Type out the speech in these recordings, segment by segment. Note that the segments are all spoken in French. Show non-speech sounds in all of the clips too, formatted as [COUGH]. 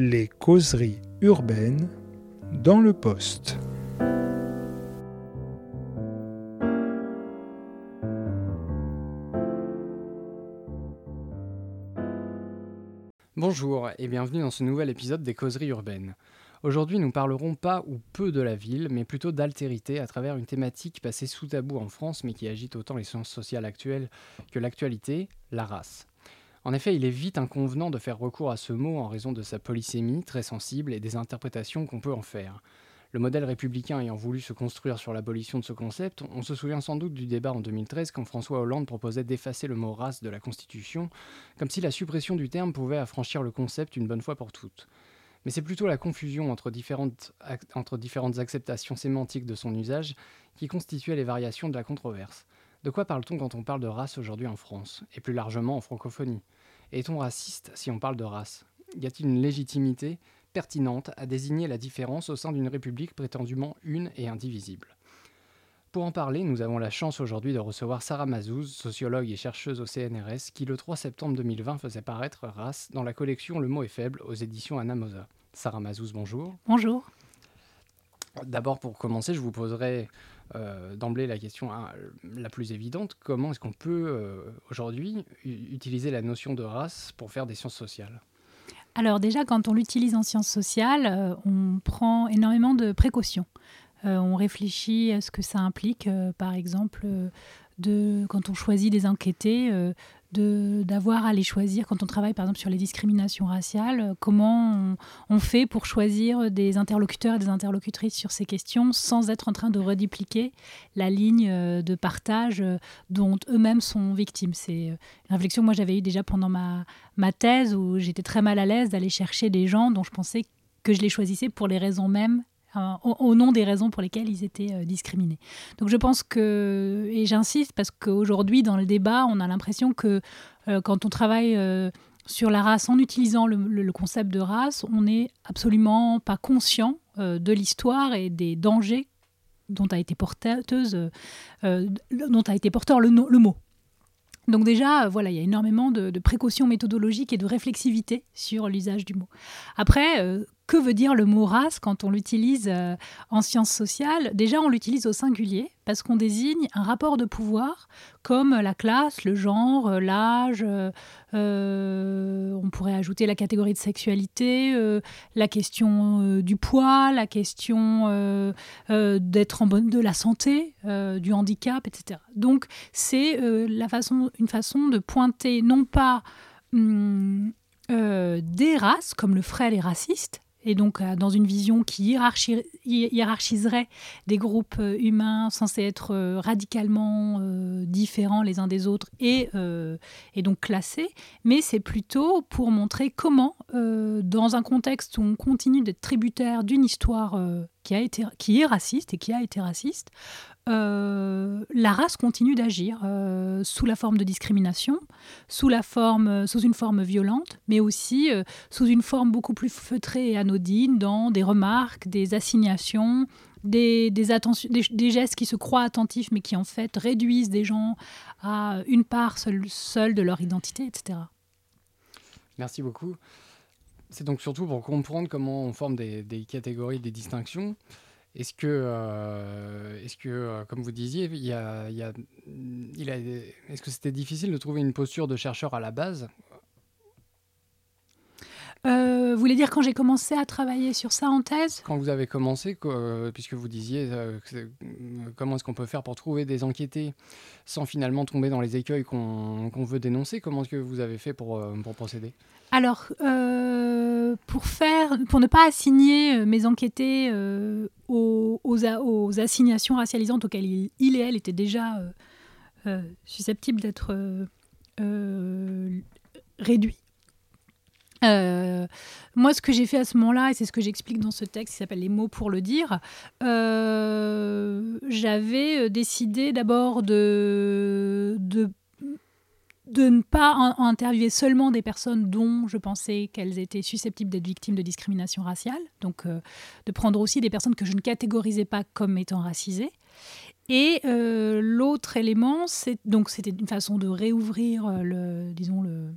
Les causeries urbaines dans le poste. Bonjour et bienvenue dans ce nouvel épisode des causeries urbaines. Aujourd'hui, nous parlerons pas ou peu de la ville, mais plutôt d'altérité à travers une thématique passée sous tabou en France, mais qui agite autant les sciences sociales actuelles que l'actualité, la race. En effet, il est vite inconvenant de faire recours à ce mot en raison de sa polysémie très sensible et des interprétations qu'on peut en faire. Le modèle républicain ayant voulu se construire sur l'abolition de ce concept, on se souvient sans doute du débat en 2013 quand François Hollande proposait d'effacer le mot race de la Constitution, comme si la suppression du terme pouvait affranchir le concept une bonne fois pour toutes. Mais c'est plutôt la confusion entre différentes, acceptations sémantiques de son usage qui constituait les variations de la controverse. De quoi parle-t-on quand on parle de race aujourd'hui en France, et plus largement en francophonie? Est-on raciste si on parle de race Y a-t-il une légitimité pertinente à désigner la différence au sein d'une république prétendument une et indivisible? Pour en parler, nous avons la chance aujourd'hui de recevoir Sarah Mazouz, sociologue et chercheuse au CNRS, qui le 3 septembre 2020 faisait paraître Race dans la collection Le mot est faible aux éditions Anamosa. Sarah Mazouz, bonjour. Bonjour. D'abord, pour commencer, je vous poserai euh, d'emblée la question hein, la plus évidente. Comment est-ce qu'on peut euh, aujourd'hui utiliser la notion de race pour faire des sciences sociales? Alors déjà, quand on l'utilise en sciences sociales, euh, on prend énormément de précautions. on réfléchit à ce que ça implique, par exemple, de, quand on choisit des enquêtés, d'avoir à les choisir quand on travaille par exemple sur les discriminations raciales, euh, comment on, fait pour choisir des interlocuteurs et des interlocutrices sur ces questions sans être en train de redipliquer la ligne euh, de partage euh, dont eux-mêmes sont victimes. C'est une réflexion que moi j'avais eue déjà pendant ma, ma thèse où j'étais très mal à l'aise d'aller chercher des gens dont je pensais que je les choisissais pour les raisons mêmes au, nom des raisons pour lesquelles ils étaient euh, discriminés. Donc je pense que, et j'insiste parce qu'aujourd'hui dans le débat, on a l'impression que euh, quand on travaille euh, sur la race en utilisant le, concept de race, on n'est absolument pas conscient de l'histoire et des dangers dont a été porteur le, le mot. Donc déjà, voilà, il y a énormément de, précautions méthodologiques et de réflexivité sur l'usage du mot. Après, que veut dire le mot race quand on l'utilise euh, en sciences sociales? Déjà, on l'utilise au singulier parce qu'on désigne un rapport de pouvoir comme la classe, le genre, euh, l'âge. Euh, on pourrait ajouter la catégorie de sexualité, la question du poids, la question d'être en bonne de la santé, du handicap, etc. Donc, c'est façon, une façon de pointer non pas hum, des races comme le ferait les racistes, et donc euh, dans une vision qui hiérarchiserait des groupes euh, humains censés être euh, radicalement différents les uns des autres et, donc classés, mais c'est plutôt pour montrer comment, dans un contexte où on continue d'être tributaire d'une histoire qui, a été, qui est raciste et qui a été raciste, euh, la race continue d'agir euh, sous la forme de discrimination, sous, sous une forme violente, mais aussi euh, sous une forme beaucoup plus feutrée et anodine dans des remarques, des assignations, des, gestes qui se croient attentifs mais qui en fait réduisent des gens à une part seule, de leur identité, etc. Merci beaucoup. C'est donc surtout pour comprendre comment on forme des catégories, des distinctions. Est-ce que, euh, est-ce que euh, comme vous disiez, il y il a, est-ce que c'était difficile de trouver une posture de chercheur à la base? Euh, vous voulez dire quand j'ai commencé à travailler sur ça en thèse? Quand vous avez commencé, puisque vous disiez comment est-ce qu'on peut faire pour trouver des enquêtés sans finalement tomber dans les écueils qu'on veut dénoncer, comment est-ce que vous avez fait pour, pour procéder? Alors, pour, faire, pour ne pas assigner mes enquêtés aux, aux, assignations racialisantes auxquelles il, et elle étaient déjà euh, euh, susceptibles d'être euh, moi, ce que j'ai fait à ce moment-là, et c'est ce que j'explique dans ce texte qui s'appelle Les mots pour le dire, j'avais décidé d'abord de, de ne pas interviewer seulement des personnes dont je pensais qu'elles étaient susceptibles d'être victimes de discrimination raciale, donc euh, de prendre aussi des personnes que je ne catégorisais pas comme étant racisées. Et euh, l'autre élément, c'est donc c'était une façon de réouvrir euh, le, disons le,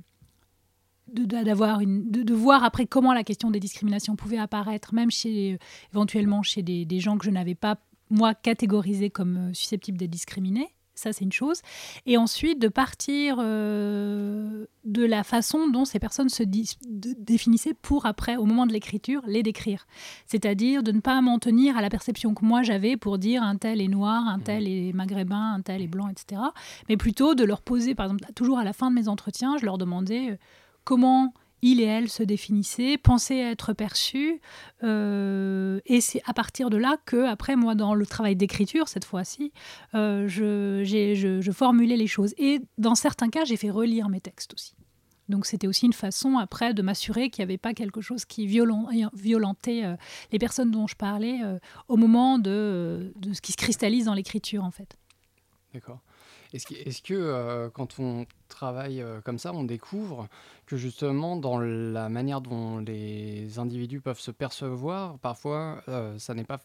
d'avoir une de, voir après comment la question des discriminations pouvait apparaître même chez éventuellement chez des, des gens que je n'avais pas moi catégorisés comme susceptibles d'être discriminés ça, c'est une chose. Et ensuite, de partir euh, de la façon dont ces personnes se définissaient pour après, au moment de l'écriture, les décrire. C'est-à-dire de ne pas m'en tenir à la perception que moi j'avais pour dire un tel est noir, un tel est maghrébin, un tel est blanc, etc. Mais plutôt de leur poser, par exemple, toujours à la fin de mes entretiens, je leur demandais euh, comment il et elle se définissaient, pensaient être perçus. Euh, et c'est à partir de là que, après, moi, dans le travail d'écriture, cette fois-ci, euh, je, formulais les choses. Et dans certains cas, j'ai fait relire mes textes aussi. Donc c'était aussi une façon après de m'assurer qu'il n'y avait pas quelque chose qui violentait euh, les personnes dont je parlais au moment de, de, ce qui se cristallise dans l'écriture en fait. D'accord. Est-ce que, quand on travaille euh, comme ça, on découvre que justement dans la manière dont les individus peuvent se percevoir, parfois euh, ça n'est pas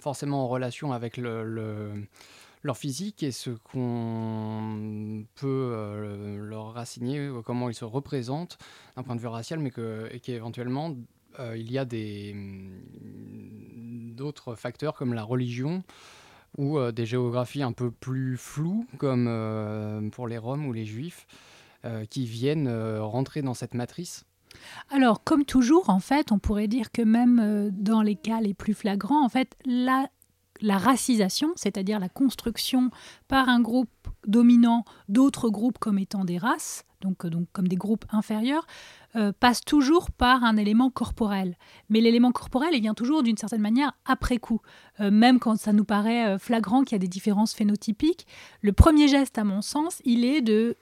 forcément en relation avec leur physique et ce qu'on peut leur rassigner, comment ils se représentent d'un point de vue racial, mais qu'éventuellement il y a d'autres facteurs comme la religion ou euh, des géographies un peu plus floues, comme euh, pour les Roms ou les Juifs, euh, qui viennent rentrer dans cette matrice? Alors, comme toujours, en fait, on pourrait dire que même dans les cas les plus flagrants, en fait, la, la racisation, c'est-à-dire la construction par un groupe dominant d'autres groupes comme étant des races, donc, donc comme des groupes inférieurs, euh, passe toujours par un élément corporel. Mais l'élément corporel, il vient toujours d'une certaine manière après coup. Euh, même quand ça nous paraît euh, flagrant qu'il y a des différences phénotypiques, le premier geste, à mon sens, il est de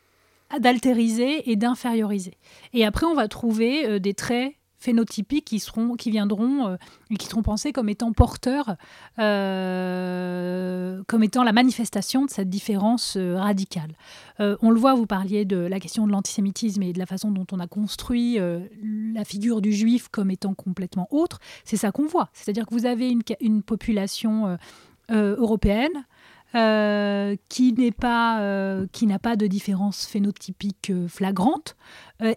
d'altériser et d'inférioriser. Et après, on va trouver des traits phénotypiques qui, seront, qui viendront euh, et qui seront pensés comme étant porteurs, euh, comme étant la manifestation de cette différence euh, radicale. on le voit, vous parliez de la question de l'antisémitisme et de la façon dont on a construit la figure du juif comme étant complètement autre. C'est ça qu'on voit. C'est-à-dire que vous avez une, population européenne qui n'est pas qui n'a pas de différence phénotypique flagrante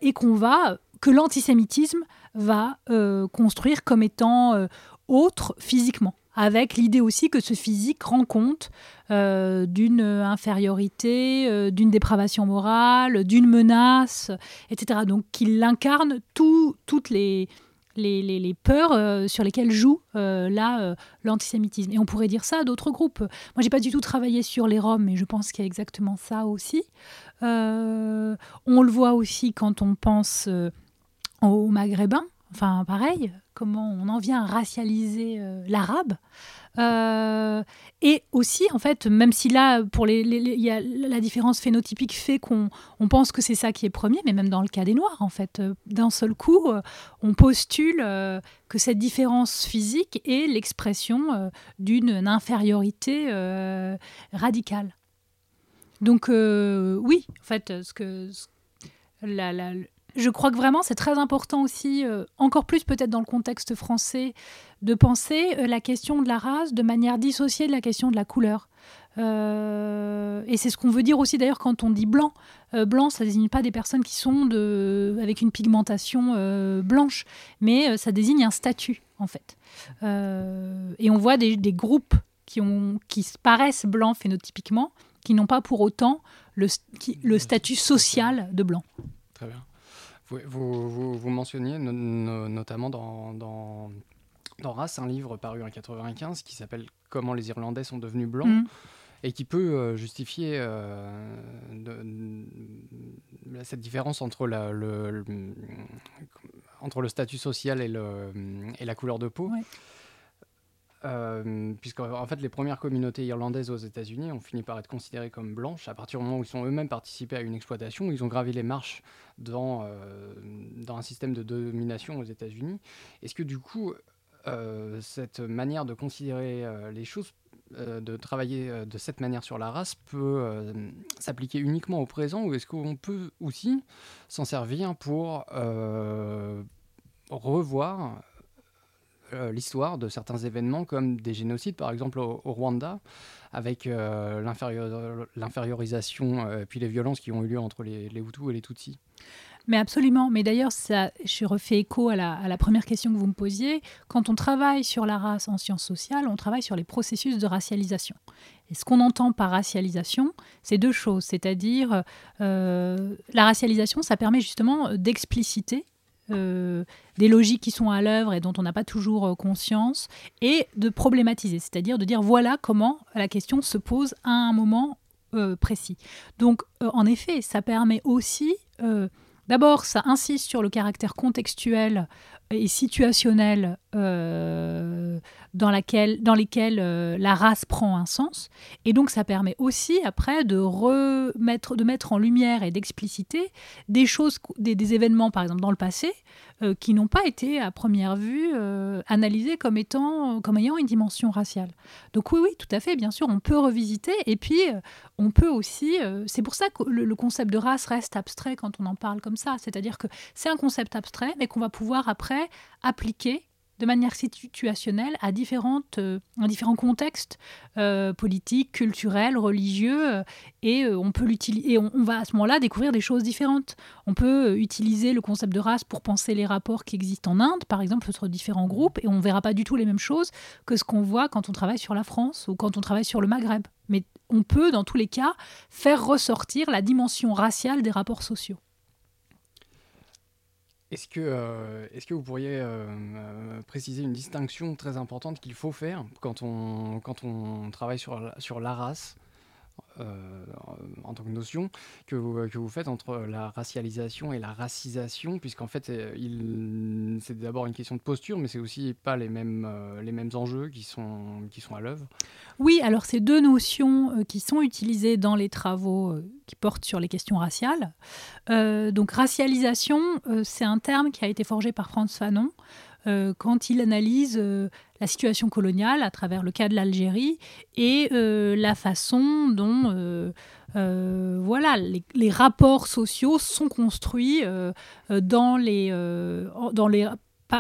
et qu'on va que l'antisémitisme va euh, construire comme étant euh, autre physiquement avec l'idée aussi que ce physique rend compte euh, d'une infériorité, d'une dépravation morale, d'une menace, etc. Donc qu'il incarne toutes les, les, peurs sur lesquelles joue là l'antisémitisme. Et on pourrait dire ça à d'autres groupes. Moi, j'ai pas du tout travaillé sur les Roms, mais je pense qu'il y a exactement ça aussi. on le voit aussi quand on pense aux Maghrébins. Enfin, pareil, comment on en vient à racialiser euh, l'arabe. Euh, et aussi, en fait, même si là, pour les, y a la différence phénotypique fait qu'on on pense que c'est ça qui est premier, mais même dans le cas des Noirs, en fait, euh, d'un seul coup, on postule que cette différence physique est l'expression d'une infériorité radicale. Donc, oui, en fait, ce que la, la, je crois que vraiment c'est très important aussi, euh, encore plus peut-être dans le contexte français, de penser euh, la question de la race de manière dissociée de la question de la couleur. Euh, et c'est ce qu'on veut dire aussi d'ailleurs quand on dit blanc. blanc, ça désigne pas des personnes qui sont de, avec une pigmentation blanche, mais ça désigne un statut en fait. et on voit des, des, groupes qui, ont, qui paraissent blancs phénotypiquement, qui n'ont pas pour autant le, le statut social de blanc. Très bien. Vous, vous, mentionniez notamment dans, dans, dans, Race un livre paru en 1995 qui s'appelle Comment les Irlandais sont devenus blancs. Mm. Et qui peut euh, justifier euh, cette différence entre, la, le, entre le statut social et, le, et la couleur de peau. Euh, puisque en fait les premières communautés irlandaises aux États-Unis ont fini par être considérées comme blanches à partir du moment où ils ont eux-mêmes participé à une exploitation, où ils ont gravé les marches dans, euh, dans un système de domination aux États-Unis. Est-ce que du coup euh, cette manière de considérer les choses, de travailler de cette manière sur la race peut s'appliquer uniquement au présent ou est-ce qu'on peut aussi s'en servir pour revoir l'histoire de certains événements comme des génocides, par exemple au, Rwanda, avec euh, l'infériorisation euh, puis les violences qui ont eu lieu entre les, Hutus et les Tutsis Mais absolument. Mais d'ailleurs, je refais écho à la, à la, première question que vous me posiez. Quand on travaille sur la race en sciences sociales, on travaille sur les processus de racialisation. Et ce qu'on entend par racialisation, c'est deux choses. C'est-à-dire, euh, la racialisation, ça permet justement d'expliciter euh, des logiques qui sont à l'œuvre et dont on n'a pas toujours euh, conscience, et de problématiser, c'est-à-dire de dire voilà comment la question se pose à un moment euh, précis. Donc, en effet, ça permet aussi, d'abord, ça insiste sur le caractère contextuel et situationnel dans, laquelle, dans lesquels la race prend un sens. Et donc ça permet aussi après de, remettre, de mettre en lumière et d'expliciter des choses, des, événements par exemple dans le passé euh, qui n'ont pas été à première vue euh, analysés comme étant comme ayant une dimension raciale. Donc oui, oui, tout à fait, bien sûr, on peut revisiter et puis euh, on peut aussi. c'est pour ça que le, concept de race reste abstrait quand on en parle comme ça. C'est-à-dire que c'est un concept abstrait, mais qu'on va pouvoir après appliquer de manière situationnelle à, euh, différents contextes euh, politiques, culturels, religieux, euh, et on peut l'utiliser. on, va à ce moment-là découvrir des choses différentes. On peut utiliser le concept de race pour penser les rapports qui existent en Inde, par exemple, entre différents groupes, et on ne verra pas du tout les mêmes choses que ce qu'on voit quand on travaille sur la France ou quand on travaille sur le Maghreb. Mais on peut, dans tous les cas, faire ressortir la dimension raciale des rapports sociaux. Est-ce que, euh, est que vous pourriez euh, euh, préciser une distinction très importante qu'il faut faire quand on, quand on travaille sur, sur la race? Euh, en tant que notion que vous, faites entre la racialisation et la racisation, puisqu'en fait, euh, c'est d'abord une question de posture, mais c'est aussi pas les mêmes, euh, les mêmes enjeux qui sont, qui sont à l'œuvre. Oui, alors ces deux notions qui sont utilisées dans les travaux qui portent sur les questions raciales. donc racialisation, c'est un terme qui a été forgé par Franz Fanon. Euh, quand il analyse euh, la situation coloniale à travers le cas de l'Algérie et euh, la façon dont voilà, les, rapports sociaux sont construits dans les, dans les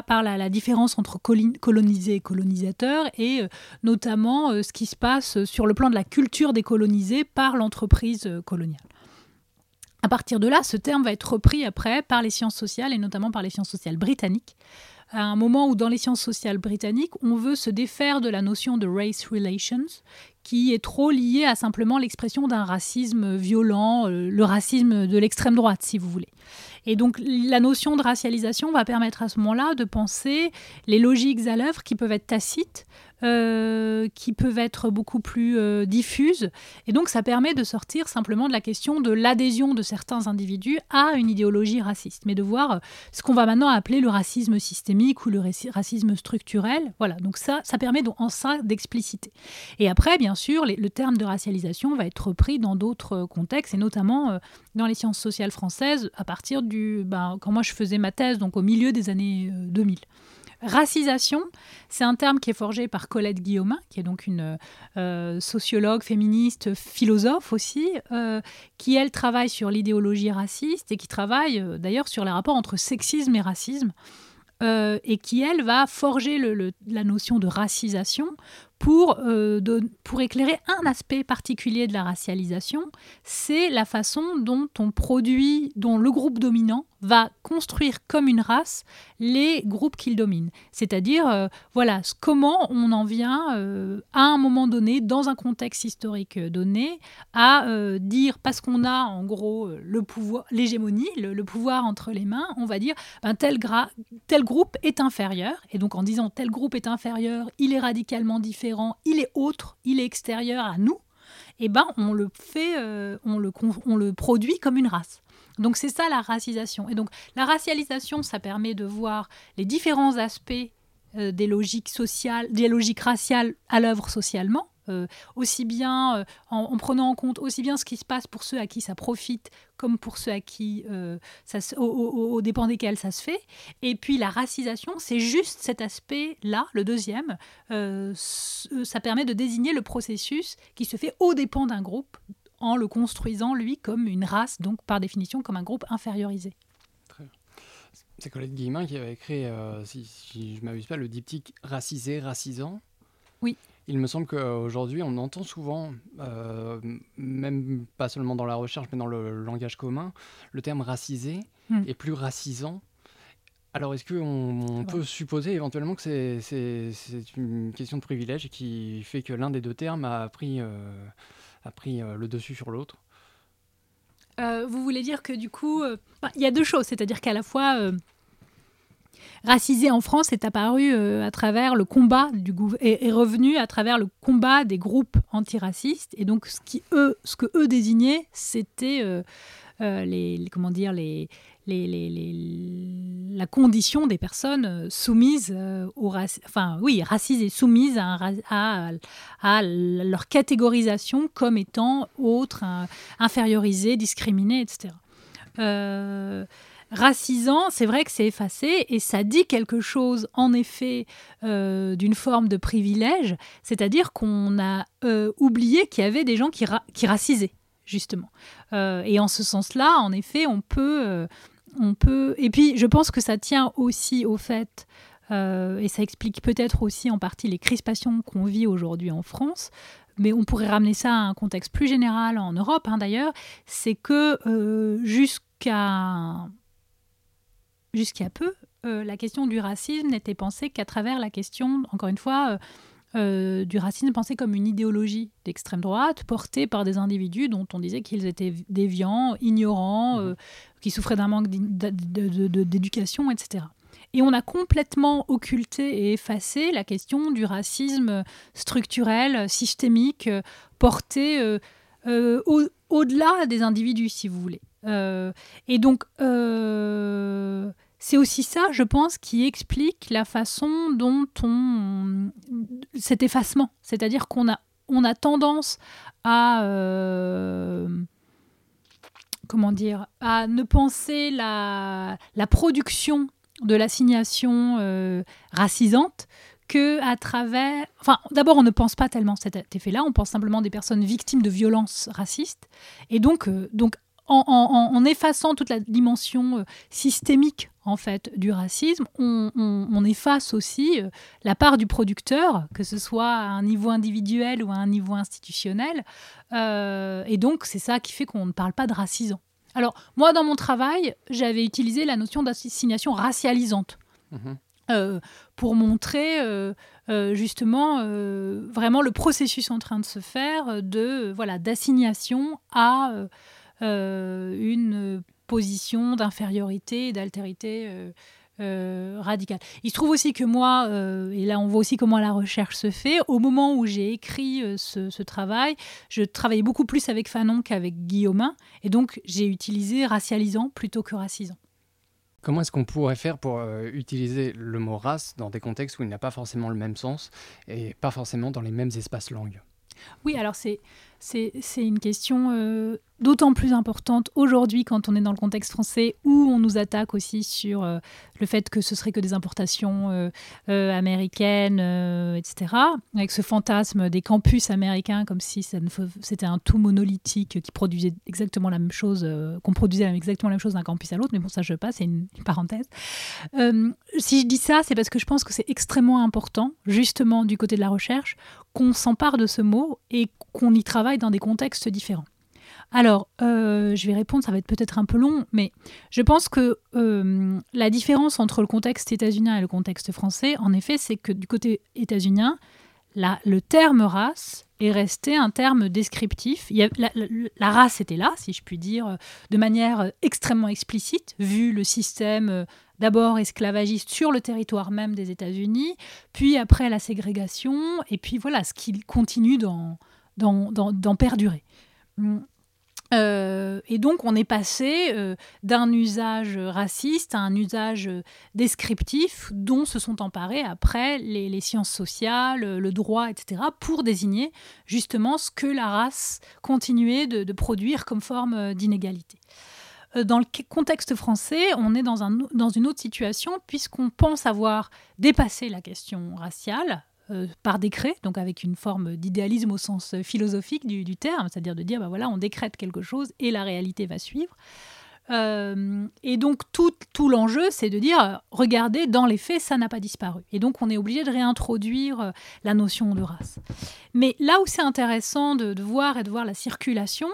par la, différence entre colonisés et colonisateurs et notamment ce qui se passe sur le plan de la culture des colonisés par l'entreprise coloniale. À partir de là, ce terme va être repris après par les sciences sociales et notamment par les sciences sociales britanniques, à un moment où dans les sciences sociales britanniques, on veut se défaire de la notion de race relations, qui est trop liée à simplement l'expression d'un racisme violent, euh, le racisme de l'extrême droite, si vous voulez. Et donc la notion de racialisation va permettre à ce moment-là de penser les logiques à l'œuvre qui peuvent être tacites, euh, qui peuvent être beaucoup plus euh, diffuses. Et donc ça permet de sortir simplement de la question de l'adhésion de certains individus à une idéologie raciste, mais de voir euh, ce qu'on va maintenant appeler le racisme systémique ou le racisme structurel. Voilà, donc ça, ça permet donc en ça d'expliciter. Et après, bien sûr, le terme de racialisation va être repris dans d'autres contextes, et notamment dans les sciences sociales françaises, à partir du... Ben, quand moi je faisais ma thèse, donc au milieu des années 2000. Racisation, c'est un terme qui est forgé par Colette Guillaumin, qui est donc une euh, sociologue, féministe, philosophe aussi, euh, qui elle travaille sur l'idéologie raciste et qui travaille euh, d'ailleurs sur les rapports entre sexisme et racisme. et qui, elle, va forger la notion de racisation pour, pour éclairer un aspect particulier de la racialisation, c'est la façon dont on produit, dont le groupe dominant va construire comme une race les groupes qu'il domine. C'est-à-dire, euh, voilà, comment on en vient euh, à un moment donné, dans un contexte historique donné, à euh, dire, parce qu'on a en gros le pouvoir, l'hégémonie, le, pouvoir entre les mains, on va dire, ben, tel groupe est inférieur. Et donc en disant tel groupe est inférieur, il est radicalement différent, il est autre, il est extérieur à nous, eh ben on le fait, le, on le produit comme une race. Donc c'est ça la racisation. Et donc la racialisation, ça permet de voir les différents aspects euh, des logiques sociales, des logiques raciales à l'œuvre socialement. Euh, aussi bien euh, en, prenant en compte aussi bien ce qui se passe pour ceux à qui ça profite comme pour ceux à qui ça au, au, dépend desquels ça se fait et puis la racisation c'est juste cet aspect là le deuxième ça permet de désigner le processus qui se fait au dépend d'un groupe en le construisant, lui, comme une race, donc par définition comme un groupe infériorisé. C'est Colette Guillemin qui avait écrit, euh, si, je ne m'abuse pas, le diptyque racisé, racisant. Oui. il me semble qu'aujourd'hui, on entend souvent, euh, même pas seulement dans la recherche, mais dans le langage commun, le terme racisé Hmm. est plus racisant. Alors, est-ce qu'on on peut supposer éventuellement que c'est- une question de privilège qui fait que l'un des deux termes a pris, euh, a pris euh, le dessus sur l'autre? Euh, vous voulez dire que du coup, il y a deux choses, c'est-à-dire qu'à la fois racisé en France est apparu euh, à travers le combat du est, est revenu à travers le combat des groupes antiracistes et donc ce qui eux, ce que eux désignaient, c'était euh, euh, les, comment dire les les, les- la condition des personnes soumises au raci- enfin oui racisées soumises à, à, à leur catégorisation comme étant autres un- infériorisé, discriminé, etc. racisant, c'est vrai que c'est effacé et ça dit quelque chose, en effet, euh, d'une forme de privilège, c'est-à-dire qu'on a euh, oublié qu'il y avait des gens qui, ra- qui racisaient, justement. Euh, et en ce sens-là, en effet, on peut, on peut. Et puis, je pense que ça tient aussi au fait. et ça explique peut-être aussi en partie les crispations qu'on vit aujourd'hui en France, mais on pourrait ramener ça à un contexte plus général en Europe hein, d'ailleurs, c'est que jusqu'à jusqu'à peu, euh, la question du racisme n'était pensée qu'à travers la question, encore une fois, euh, euh, du racisme pensé comme une idéologie d'extrême droite portée par des individus dont on disait qu'ils étaient déviants, ignorants, euh, qui souffraient d'un manque d'éducation, etc. Et on a complètement occulté et effacé la question du racisme structurel, systémique, porté euh, au- au-delà des individus, si vous voulez. Et donc, c'est aussi ça, je pense, qui explique la façon dont on... cet effacement. C'est-à-dire qu'on a, on a tendance à... euh, comment dire À ne penser la, la production de l'assignation euh, racisante que à travers... Enfin, d'abord, on ne pense pas tellement cet effet-là, on pense simplement des personnes victimes de violences racistes. Et donc, euh, donc en, en- en effaçant toute la dimension euh, systémique en fait du racisme, on, on- on efface aussi euh, la part du producteur, que ce soit à un niveau individuel ou à un niveau institutionnel. Euh, et donc, c'est ça qui fait qu'on ne parle pas de racisant. Alors, moi, dans mon travail, j'avais utilisé la notion d'assignation racialisante Mhm. euh, pour montrer euh, euh, justement vraiment le processus en train de se faire de voilà d'assignation à une position d'infériorité et d'altérité euh, euh, radicale. Il se trouve aussi que moi, euh, et là on voit aussi comment la recherche se fait, au moment où j'ai écrit euh, ce, ce travail, je travaillais beaucoup plus avec Fanon qu'avec Guillaumin, et donc j'ai utilisé racialisant plutôt que racisant. Comment est-ce qu'on pourrait faire pour euh, utiliser le mot race dans des contextes où il n'a pas forcément le même sens et pas forcément dans les mêmes espaces langues Oui, alors c'est une question euh, d'autant plus importante aujourd'hui quand on est dans le contexte français où on nous attaque aussi sur euh, le fait que ce serait que des importations euh, euh, américaines, etc. Avec ce fantasme des campus américains comme si c'était un tout monolithique qui produisait exactement la même chose, qu'on produisait exactement la même chose d'un campus à l'autre. Mais bon, ça je passe, c'est une, parenthèse. Si je dis ça, c'est parce que je pense que c'est extrêmement important, justement du côté de la recherche, qu'on s'empare de ce mot et qu'on y travaille dans des contextes différents. Alors, euh, je vais répondre, ça va être peut-être un peu long, mais je pense que euh, la différence entre le contexte états-unien et le contexte français, en effet, c'est que du côté états-unien, le terme race est resté un terme descriptif. La, la- race était là, si je puis dire, de manière extrêmement explicite, vu le système euh, d'abord esclavagiste sur le territoire même des États-Unis, puis après la ségrégation, et puis voilà ce qui continue d'en perdurer. Euh, et donc on est passé euh, d'un usage raciste à un usage euh, descriptif dont se sont emparés après les, sciences sociales, le droit, etc., pour désigner justement ce que la race continuait de, produire comme forme d'inégalité. Dans le contexte français, on est dans une autre situation puisqu'on pense avoir dépassé la question raciale euh, par décret, donc avec une forme d'idéalisme au sens euh, philosophique du, terme, c'est-à-dire de dire, bah voilà, on décrète quelque chose et la réalité va suivre. Euh, et donc tout, tout l'enjeu, c'est de dire, regardez, dans les faits, ça n'a pas disparu. Et donc on est obligé de réintroduire la notion de race. Mais là où c'est intéressant de, voir et de voir la circulation,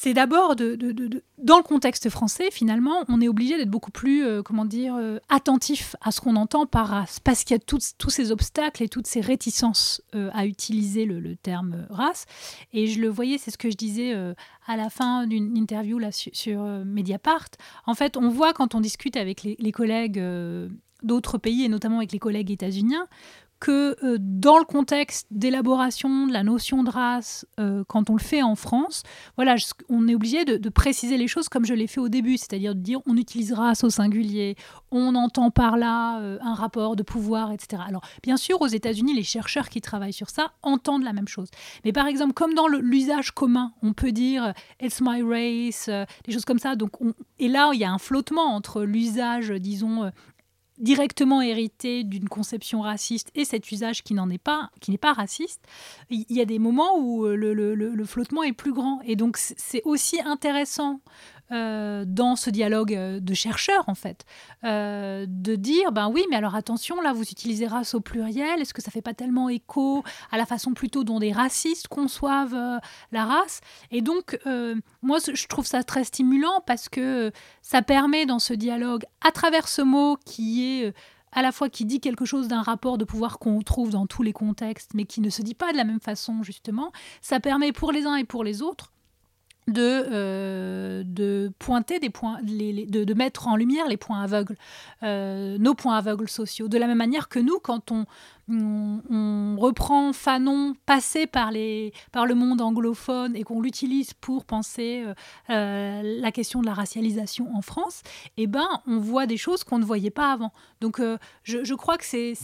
c'est d'abord dans le contexte français, finalement, on est obligé d'être beaucoup plus, euh, comment dire, euh, attentif à ce qu'on entend par race, parce qu'il y a tous ces obstacles et toutes ces réticences euh, à utiliser le, terme race. Et je le voyais, c'est ce que je disais à la fin d'une interview là, sur, Mediapart. En fait, on voit quand on discute avec les, les collègues d'autres pays, et notamment avec les collègues états-uniens, que euh, dans le contexte d'élaboration de la notion de race, euh, quand on le fait en France, voilà, on est obligé de, préciser les choses comme je l'ai fait au début, c'est-à-dire de dire on utilise race au singulier, on entend par là euh, un rapport de pouvoir, etc. Alors, bien sûr, aux États-Unis, les chercheurs qui travaillent sur ça entendent la même chose. Mais par exemple, comme dans l'usage commun, on peut dire it's my race, des choses comme ça. Donc, et là, il y a un flottement entre l'usage, disons, directement hérité d'une conception raciste et cet usage qui n'en est pas, qui n'est pas raciste, il y a des moments où euh, le, le flottement est plus grand. Et donc c'est aussi intéressant euh, dans ce dialogue euh, de chercheurs, en fait, euh, de dire, ben oui, mais alors attention, là, vous utilisez race au pluriel, est-ce que ça fait pas tellement écho à la façon plutôt dont des racistes conçoivent la race? Et donc, moi, je trouve ça très stimulant parce que ça permet dans ce dialogue, à travers ce mot qui est à la fois qui dit quelque chose d'un rapport de pouvoir qu'on trouve dans tous les contextes, mais qui ne se dit pas de la même façon, justement, ça permet pour les uns et pour les autres de, euh, de pointer des points, de, mettre en lumière les points aveugles, euh, nos points aveugles sociaux. De la même manière que nous, quand on, reprend Fanon passé par, le monde anglophone et qu'on l'utilise pour penser euh, la question de la racialisation en France, eh ben, on voit des choses qu'on ne voyait pas avant. Donc je, je, crois que c'est,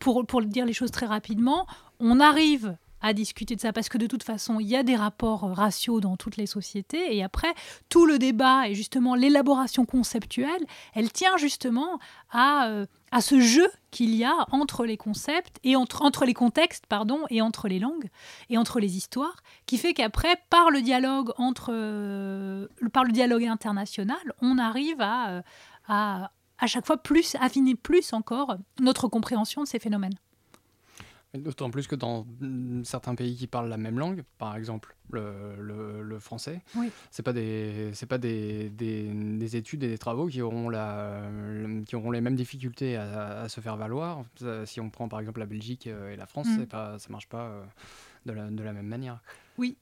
pour, pour dire les choses très rapidement, on arrive à discuter de ça parce que de toute façon, il y a des rapports euh, raciaux dans toutes les sociétés et après, tout le débat et justement l'élaboration conceptuelle, elle tient justement à, euh, à ce jeu qu'il y a entre les concepts et entre, entre les contextes pardon et entre les langues et entre les histoires qui fait qu'après par le dialogue entre euh, par le dialogue international on arrive à, à à chaque fois plus affiner plus encore notre compréhension de ces phénomènes. D'autant plus que dans certains pays qui parlent la même langue, par exemple le, le, français, oui. c'est pas des c'est pas des, des, études et des travaux qui auront la qui auront les mêmes difficultés à, se faire valoir. Si on prend par exemple la Belgique euh, et la France, mm. c'est pas ça marche pas euh, de la, de la même manière. Oui.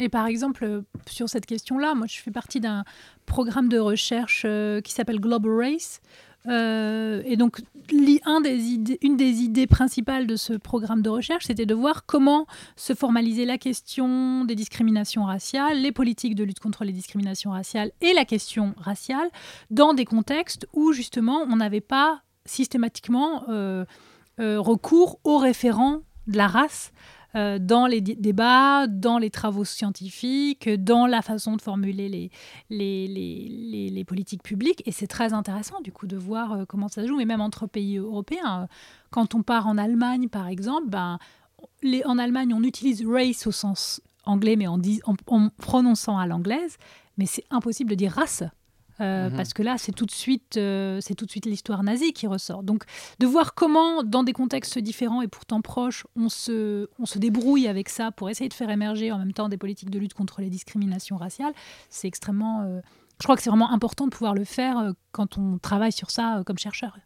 Et par exemple, sur cette question-là, moi je fais partie d'un programme de recherche euh, qui s'appelle Global Race, euh, et donc, une des idées principales de ce programme de recherche, c'était de voir comment se formaliser la question des discriminations raciales, les politiques de lutte contre les discriminations raciales et la question raciale dans des contextes où justement on n'avait pas systématiquement euh, euh, recours aux référents de la race euh, dans les débats, dans les travaux scientifiques, dans la façon de formuler les, politiques publiques. Et c'est très intéressant, du coup, de voir euh, comment ça se joue. Mais même entre pays européens, euh, quand on part en Allemagne, par exemple, ben, en Allemagne, on utilise race au sens anglais, mais en, en prononçant à l'anglaise. Mais c'est impossible de dire race euh, mhm. parce que là, c'est tout de suite, euh, c'est tout de suite l'histoire nazie qui ressort. Donc, de voir comment, dans des contextes différents et pourtant proches, on se, on se débrouille avec ça pour essayer de faire émerger en même temps des politiques de lutte contre les discriminations raciales, c'est extrêmement. Euh, je crois que c'est vraiment important de pouvoir le faire quand on travaille sur ça comme chercheur.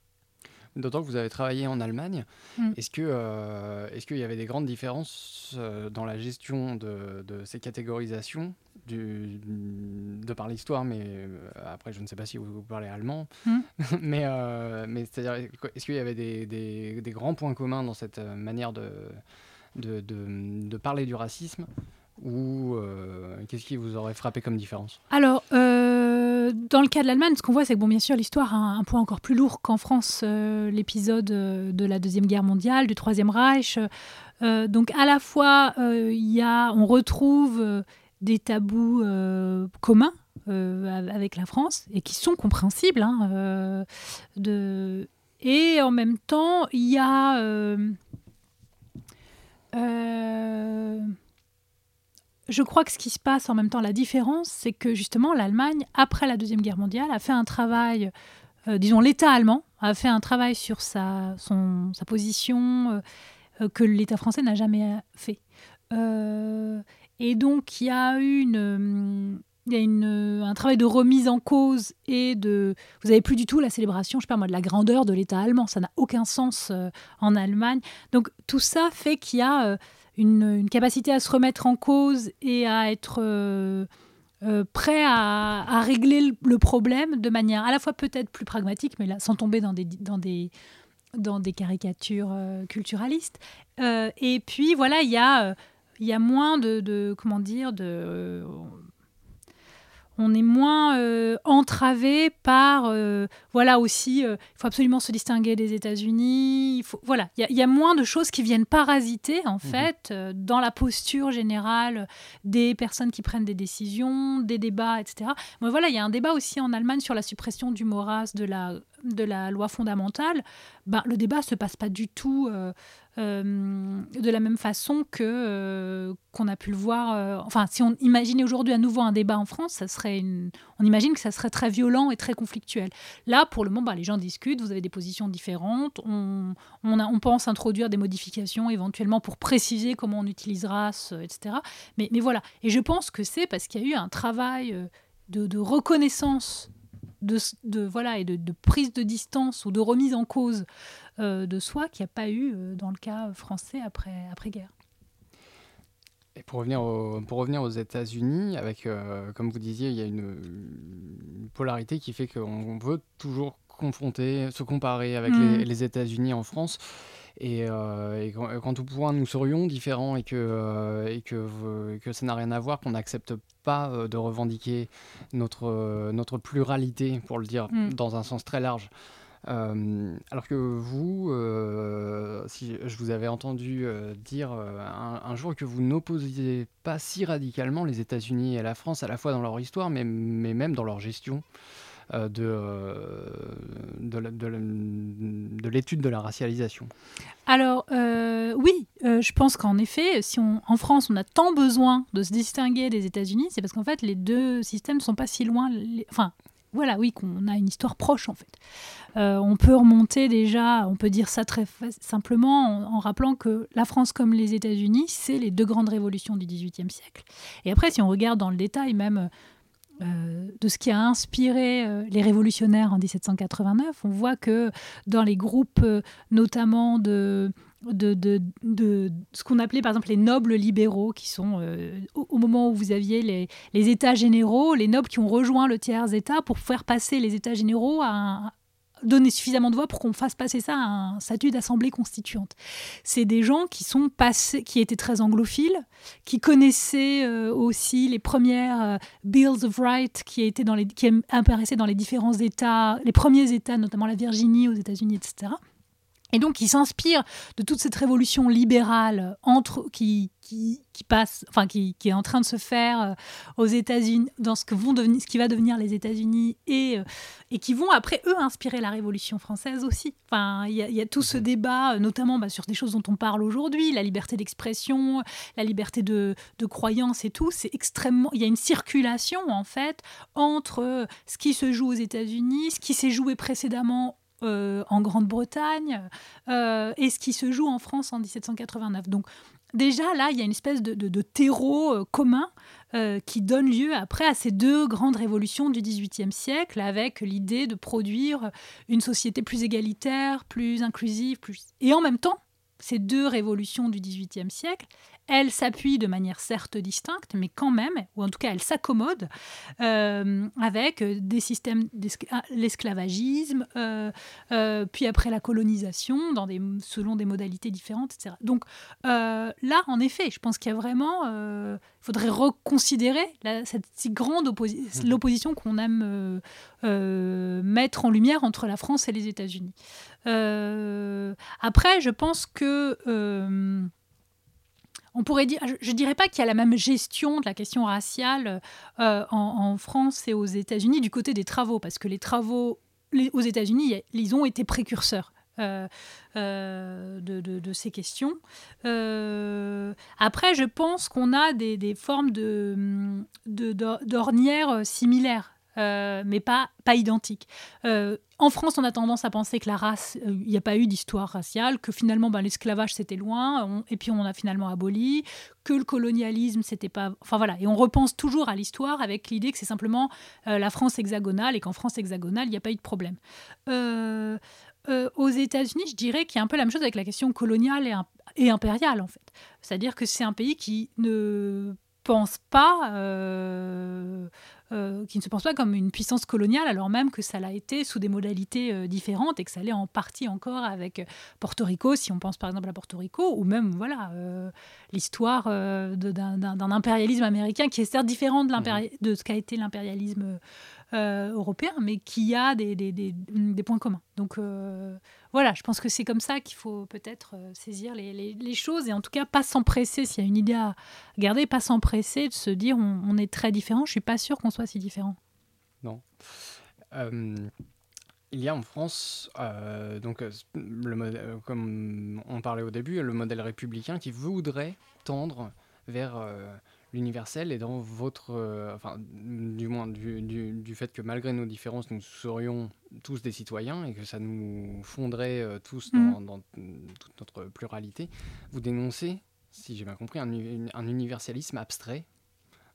D'autant que vous avez travaillé en Allemagne. Mm. Est-ce euh, est-ce qu'il y avait des grandes différences euh, dans la gestion de, de ces catégorisations du, de par l'histoire, mais euh, après je ne sais pas si vous, parlez allemand, mm. [LAUGHS] mais mais c'est-à-dire est-ce qu'il y avait des, des, des, grands points communs dans cette manière de de, de, de parler du racisme ou qu'est-ce qui vous aurait frappé comme différence? Alors dans le cas de l'Allemagne, ce qu'on voit, c'est que, bon, bien sûr, l'histoire a un, point encore plus lourd qu'en France, euh, l'épisode euh, de la Deuxième Guerre mondiale, du Troisième Reich. Euh, donc, à la fois, y a, on retrouve des tabous communs avec la France et qui sont compréhensibles. Hein. Et en même temps, il y a je crois que ce qui se passe en même temps, la différence, c'est que justement l'Allemagne, après la Deuxième Guerre mondiale, a fait un travail, euh, disons l'État allemand a fait un travail sur sa, son, sa position euh, que l'État français n'a jamais fait. et donc il y a eu une il y a une, un travail de remise en cause et de... Vous n'avez plus du tout la célébration, je sais pas moi, de la grandeur de l'État allemand. Ça n'a aucun sens en Allemagne. Donc tout ça fait qu'il y a une, capacité à se remettre en cause et à être euh, euh, prêt à, régler le, problème de manière à la fois peut-être plus pragmatique, mais sans tomber dans des, dans des, dans des caricatures euh, culturalistes. et puis voilà, il y a, y a moins de, de comment dire, de on est moins euh, entravé par euh, voilà aussi euh, il faut absolument se distinguer des États-Unis il faut voilà il y, a moins de choses qui viennent parasiter en mhm. fait dans la posture générale des personnes qui prennent des décisions des débats etc mais voilà il y a un débat aussi en Allemagne sur la suppression du moras de la de la loi fondamentale ben, le débat se passe pas du tout de la même façon que euh, qu'on a pu le voir. Euh, enfin, si on imaginait aujourd'hui à nouveau un débat en France, ça serait on imagine que ça serait très violent et très conflictuel. Là, pour le moment, bah, les gens discutent, vous avez des positions différentes, on, on, pense introduire des modifications éventuellement pour préciser comment on utilisera, ce, etc. Mais, mais voilà. Et je pense que c'est parce qu'il y a eu un travail de, reconnaissance de, de, voilà et de, de, prise de distance ou de remise en cause euh, de soi qu'il n'y a pas eu euh, dans le cas français après, après guerre. Et pour revenir, pour revenir aux États-Unis, avec, euh, comme vous disiez, il y a une, polarité qui fait qu'on veut toujours confronter, se comparer avec les, mm. États-Unis en France. Et, quand, au point nous serions différents et que, et que, que ça n'a rien à voir, qu'on n'accepte pas de revendiquer notre, notre pluralité, pour le dire mm. dans un sens très large, euh, alors que vous, euh, si je vous avais entendu euh, dire un, jour que vous n'opposiez pas si radicalement les États-Unis et la France à la fois dans leur histoire, mais, mais même dans leur gestion de, de, de l'étude de la racialisation. Alors oui, je pense qu'en effet, si on, en France on a tant besoin de se distinguer des États-Unis, c'est parce qu'en fait les deux systèmes ne sont pas si loin. enfin, voilà, oui, qu'on a une histoire proche en fait. Euh, on peut remonter déjà, on peut dire ça très simplement en, rappelant que la France comme les États-Unis, c'est les deux grandes révolutions du XVIIIe siècle. Et après, si on regarde dans le détail même euh, de ce qui a inspiré euh, les révolutionnaires en 1789, on voit que dans les groupes notamment de de, ce qu'on appelait par exemple les nobles libéraux, qui sont au, moment où vous aviez les, les, États généraux, les nobles qui ont rejoint le tiers-État pour faire passer les États généraux à, donner suffisamment de voix pour qu'on fasse passer ça à un statut d'assemblée constituante. C'est des gens qui sont passés, qui étaient très anglophiles, qui connaissaient euh, aussi les premières euh, Bills of Rights qui, étaient dans les, qui apparaissaient dans les différents États, les premiers États, notamment la Virginie aux États-Unis, etc. Et donc, il s'inspire de toute cette révolution libérale entre, qui, qui, passe, enfin, qui, qui, est en train de se faire euh, aux États-Unis, dans ce, que vont devenir, ce qui va devenir les États-Unis, et, euh, et qui vont après, eux, inspirer la Révolution française aussi. Enfin, il y, a tout ce débat, euh, notamment bah, sur des choses dont on parle aujourd'hui, la liberté d'expression, la liberté de, de croyance et tout. C'est extrêmement. Il y a une circulation, en fait, entre ce qui se joue aux États-Unis, ce qui s'est joué précédemment euh, en Grande-Bretagne euh, et ce qui se joue en France en 1789. Donc déjà là, il y a une espèce de, terreau euh, commun qui donne lieu après à ces deux grandes révolutions du XVIIIe siècle, avec l'idée de produire une société plus égalitaire, plus inclusive, plus... et en même temps, ces deux révolutions du XVIIIe siècle, elle s'appuie de manière certes distincte, mais quand même, ou en tout cas elle s'accommode euh, avec des systèmes, ah, l'esclavagisme, euh, euh, puis après la colonisation, selon des modalités différentes, etc. Donc là, en effet, je pense qu'il y a vraiment, faudrait reconsidérer cette si grande opposition, mmh. l'opposition qu'on aime mettre en lumière entre la France et les États-Unis. après, je pense que on pourrait dire, je ne dirais pas qu'il y a la même gestion de la question raciale euh, en, France et aux États-Unis du côté des travaux, parce que les travaux aux États-Unis, ils ont été précurseurs. Euh, euh, de, ces questions. Euh, après, je pense qu'on a des, formes de, d'ornières similaires. Mais pas, pas identiques. En France, on a tendance à penser que la race, il n'y a pas eu d'histoire raciale, que finalement ben, l'esclavage c'était loin, et puis on a finalement aboli, que le colonialisme c'était pas. Enfin voilà, et on repense toujours à l'histoire avec l'idée que c'est simplement la France hexagonale et qu'en France hexagonale, il n'y a pas eu de problème. Aux États-Unis, je dirais qu'il y a un peu la même chose avec la question coloniale et, et impériale en fait. C'est-à-dire que c'est un pays qui ne pense pas euh, qui ne se pense pas comme une puissance coloniale, alors même que ça l'a été sous des modalités euh, différentes et que ça l'est en partie encore avec euh, Porto Rico, si on pense par exemple à Porto Rico, ou même voilà l'histoire d'un impérialisme américain qui est certes différent de, mmh. de ce qu'a été l'impérialisme européen, mais qui a des, des, des, des points communs. Donc voilà, je pense que c'est comme ça qu'il faut peut-être euh, saisir les, choses et en tout cas pas s'empresser, s'il y a une idée à garder, pas s'empresser de se dire on, est très différent. Je suis pas sûr qu'on soit si différent. Non. Euh, il y a en France, euh, donc, le comme on parlait au début, le modèle républicain qui voudrait tendre vers l'universel et dans votre, euh, enfin, du moins du, du, fait que malgré nos différences, nous serions tous des citoyens et que ça nous fonderait euh, tous dans, mm. dans, toute notre pluralité, vous dénoncez, si j'ai bien compris, un, un, universalisme abstrait.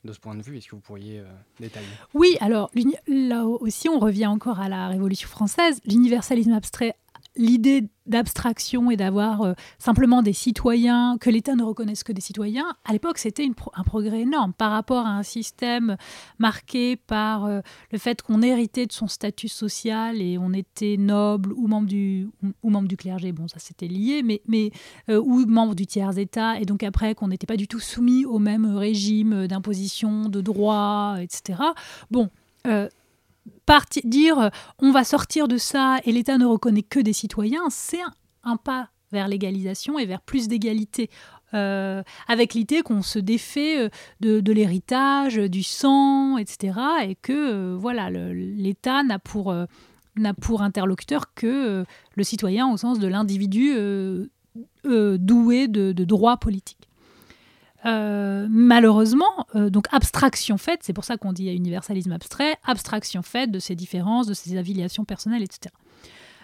De ce point de vue, est-ce que vous pourriez euh, détailler? Oui, alors là aussi, on revient encore à la Révolution française. L'universalisme abstrait l'idée d'abstraction et d'avoir euh, simplement des citoyens, que l'État ne reconnaisse que des citoyens, à l'époque, c'était un progrès énorme par rapport à un système marqué par euh, le fait qu'on héritait de son statut social et on était noble ou membre du, ou, membre du clergé, bon, ça c'était lié, mais, mais euh, ou membre du tiers-État, et donc après qu'on n'était pas du tout soumis au même régime d'imposition, de droit, etc. Bon, dire euh, on va sortir de ça et l'État ne reconnaît que des citoyens, c'est un, pas vers l'égalisation et vers plus d'égalité. Euh, avec l'idée qu'on se défait euh, de, l'héritage, du sang, etc. Et que voilà, l'État n'a pour, interlocuteur que le citoyen au sens de l'individu doué de droits politiques. Euh, malheureusement, euh, donc abstraction faite, c'est pour ça qu'on dit universalisme abstrait, abstraction faite de ces différences, de ces affiliations personnelles, etc.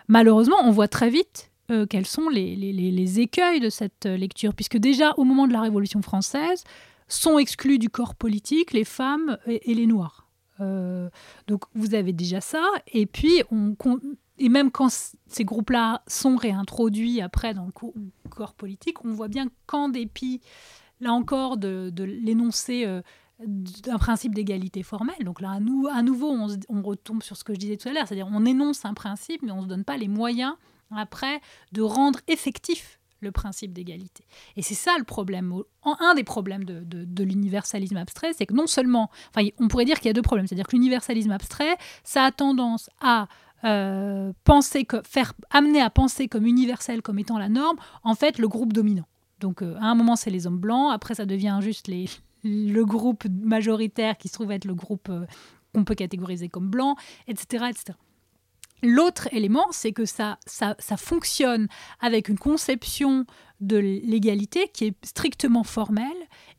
Malheureusement, on voit très vite euh, quels sont les, les, écueils de cette lecture, puisque déjà au moment de la Révolution française, sont exclus du corps politique les femmes et, les noirs. donc vous avez déjà ça, et puis on, et même quand ces groupes-là sont réintroduits après dans le corps politique, on voit bien qu'en dépit là encore, de, l'énoncé euh, d'un principe d'égalité formelle. Donc là, à nouveau, on, retombe sur ce que je disais tout à l'heure, c'est-à-dire on énonce un principe, mais on ne se donne pas les moyens après de rendre effectif le principe d'égalité. Et c'est ça le problème, un des problèmes de, l'universalisme abstrait, c'est que non seulement, enfin, on pourrait dire qu'il y a deux problèmes, c'est-à-dire que l'universalisme abstrait, ça a tendance à euh, penser que, faire amener à penser comme universel comme étant la norme, en fait, le groupe dominant. Donc euh, à un moment, c'est les hommes blancs, après ça devient juste [LAUGHS] le groupe majoritaire qui se trouve être le groupe euh, qu'on peut catégoriser comme blanc, etc. etc. L'autre élément, c'est que ça, ça, ça, fonctionne avec une conception de l'égalité qui est strictement formelle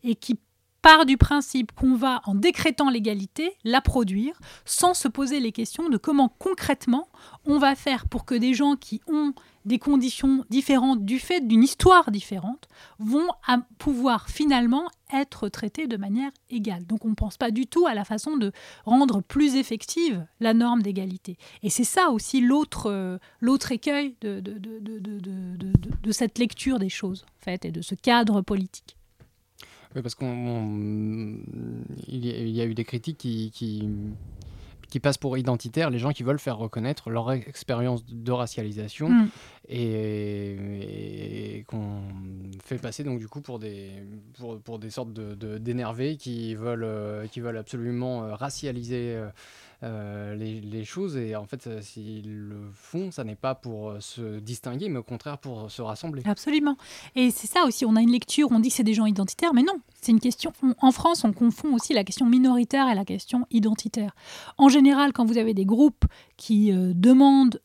et qui part du principe qu'on va, en décrétant l'égalité, la produire, sans se poser les questions de comment concrètement on va faire pour que des gens qui ont des conditions différentes du fait d'une histoire différente vont pouvoir finalement être traités de manière égale. Donc on ne pense pas du tout à la façon de rendre plus effective la norme d'égalité. Et c'est ça aussi l'autre euh, écueil de, de, cette lecture des choses en fait, et de ce cadre politique. Oui, parce qu'il y, a eu des critiques qui, qui, qui, passent pour identitaires, les gens qui veulent faire reconnaître leur expérience de racialisation mm. et, qu'on fait passer donc du coup pour des, pour, pour des sortes d'énervés de, qui, veulent, euh, qui veulent absolument euh, racialiser. Euh, euh, les, choses. Et en fait, s'ils le font, ça n'est pas pour euh, se distinguer, mais au contraire pour se rassembler. Absolument. Et c'est ça aussi, on a une lecture, on dit que c'est des gens identitaires, mais non, c'est une question. en France, on confond aussi la question minoritaire et la question identitaire. En général, quand vous avez des groupes qui euh, demandent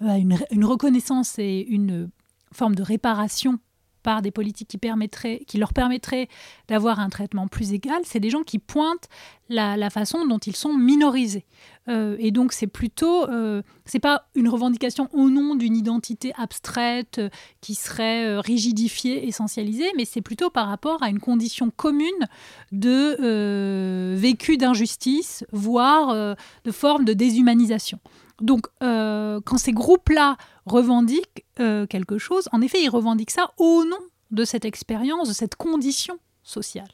une, reconnaissance et une forme de réparation par des politiques qui, leur permettraient d'avoir un traitement plus égal, c'est des gens qui pointent la, façon dont ils sont minorisés. Euh, et donc c'est plutôt, euh, c'est pas une revendication au nom d'une identité abstraite euh, qui serait rigidifiée, essentialisée, mais c'est plutôt par rapport à une condition commune de vécu d'injustice, voire de forme de déshumanisation. Donc, quand ces groupes-là revendiquent quelque chose, en effet, ils revendiquent ça au nom de cette expérience, de cette condition sociale.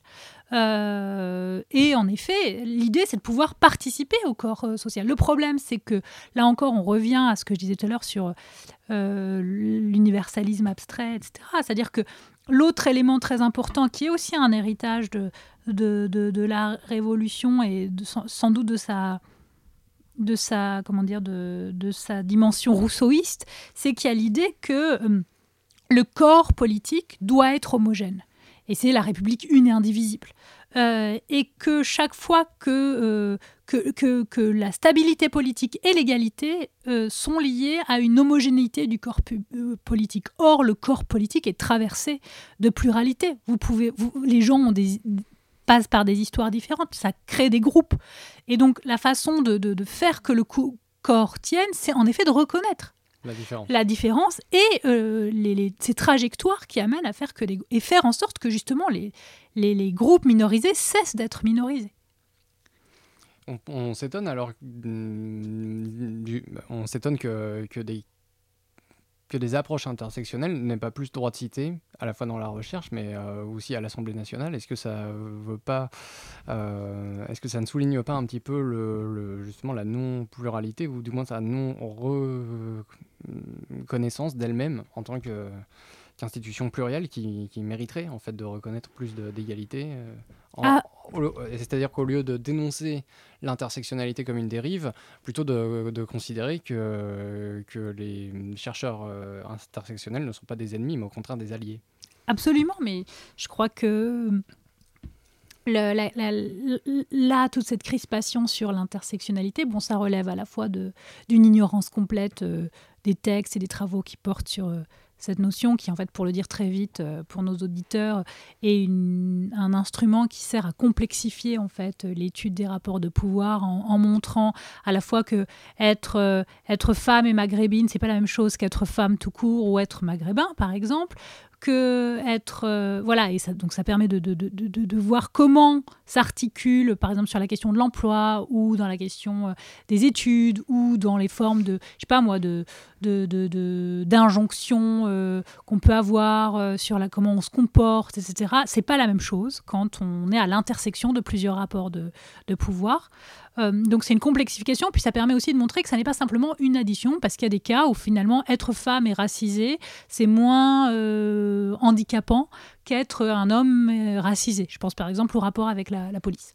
Euh, et en effet, l'idée, c'est de pouvoir participer au corps euh, social. Le problème, c'est que là encore, on revient à ce que je disais tout à l'heure sur euh, l'universalisme abstrait, etc. C'est-à-dire que l'autre élément très important, qui est aussi un héritage de, la Révolution et sans doute de sa de sa comment dire de, de sa dimension rousseauiste, c'est qu'il y a l'idée que le corps politique doit être homogène et c'est la République une et indivisible. Euh, et que chaque fois que, euh, que, que, la stabilité politique et l'égalité euh, sont liées à une homogénéité du corps politique. Or, le corps politique est traversé de pluralité. Vous pouvez, vous, les gens ont des, passent par des histoires différentes, ça crée des groupes. Et donc, la façon de, de, de faire que le corps tienne, c'est en effet de reconnaître la différence. et euh, les, ces trajectoires qui amènent à faire que des, et faire en sorte que justement les, les, groupes minorisés cessent d'être minorisés. On, s'étonne alors, mm, on s'étonne que, que des que des approches intersectionnelles n'aient pas plus droit de citer, à la fois dans la recherche, mais euh, aussi à l'Assemblée nationale. Est-ce que ça veut pas, euh, est-ce que ça ne souligne pas un petit peu le, justement la non-pluralité ou du moins sa non-reconnaissance d'elle-même en tant que qu'institution plurielle qui, qui, mériterait en fait de reconnaître plus d'égalité euh, ah. C'est-à-dire qu'au lieu de dénoncer l'intersectionnalité comme une dérive, plutôt de, considérer que, que les chercheurs euh, intersectionnels ne sont pas des ennemis, mais au contraire des alliés. Absolument, mais je crois que là, toute cette crispation sur l'intersectionnalité, bon, ça relève à la fois d'une ignorance complète euh, des textes et des travaux qui portent sur euh, cette notion qui, en fait, pour le dire très vite euh, pour nos auditeurs, est un instrument qui sert à complexifier en fait l'étude des rapports de pouvoir en, montrant à la fois que être, euh, être femme et maghrébine, c'est pas la même chose qu'être femme tout court ou être maghrébin, par exemple, être euh, voilà et ça donc ça permet de, de, de, de voir comment s'articule par exemple sur la question de l'emploi ou dans la question euh, des études ou dans les formes de je sais pas moi de d'injonctions euh, qu'on peut avoir sur la comment on se comporte etc c'est pas la même chose quand on est à l'intersection de plusieurs rapports de, pouvoir euh, donc c'est une complexification, puis ça permet aussi de montrer que ça n'est pas simplement une addition, parce qu'il y a des cas où finalement être femme et racisé, c'est moins euh, handicapant qu'être un homme euh, racisé. Je pense par exemple au rapport avec la police.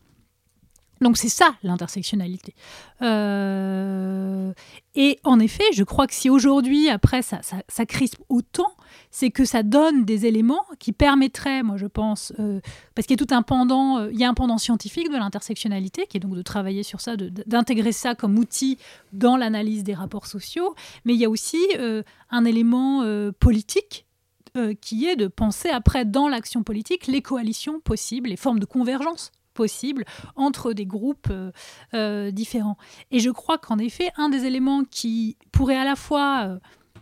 Donc c'est ça l'intersectionnalité. Euh, et en effet, je crois que si aujourd'hui, après, ça, ça, crispe autant, c'est que ça donne des éléments qui permettraient, moi je pense, euh, parce qu'il y a tout un pendant, euh, il y a un pendant scientifique de l'intersectionnalité, qui est donc de travailler sur ça, d'intégrer ça comme outil dans l'analyse des rapports sociaux, mais il y a aussi un élément politique qui est de penser après dans l'action politique les coalitions possibles, les formes de convergence possible entre des groupes euh, euh, différents. Et je crois qu'en effet, un des éléments qui pourrait à la fois euh,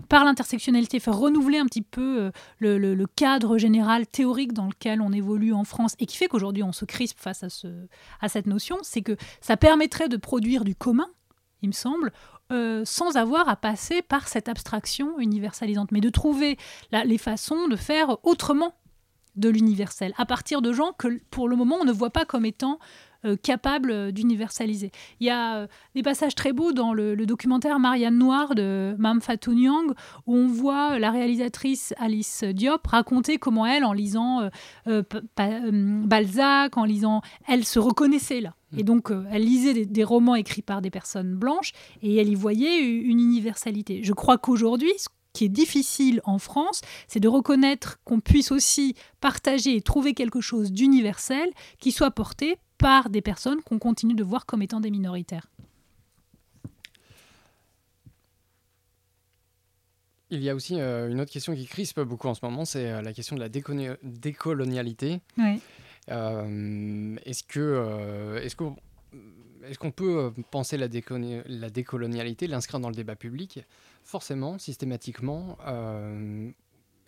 par l'intersectionnalité, faire renouveler un petit peu le, cadre général théorique dans lequel on évolue en France et qui fait qu'aujourd'hui on se crispe face à, ce, à cette notion, c'est que ça permettrait de produire du commun, il me semble, sans avoir à passer par cette abstraction universalisante, mais de trouver les façons de faire autrement de l'universel, à partir de gens que pour le moment on ne voit pas comme étant euh, capables d'universaliser. Il y a euh, des passages très beaux dans le, documentaire Marianne Noire de Mam Fatou Nyang où on voit la réalisatrice Alice Diop raconter comment elle, en lisant euh, Balzac, en lisant, elle se reconnaissait là. Et donc, elle lisait des, romans écrits par des personnes blanches et elle y voyait une universalité. Je crois qu'aujourd'hui, qui est difficile en France, c'est de reconnaître qu'on puisse aussi partager et trouver quelque chose d'universel qui soit porté par des personnes qu'on continue de voir comme étant des minoritaires. Il y a aussi une autre question qui crispe beaucoup en ce moment, c'est la question de la décolonialité. est-ce que, est-ce que est-ce qu'on peut euh, penser la, la décolonialité, l'inscrire dans le débat public? Forcément, systématiquement, euh,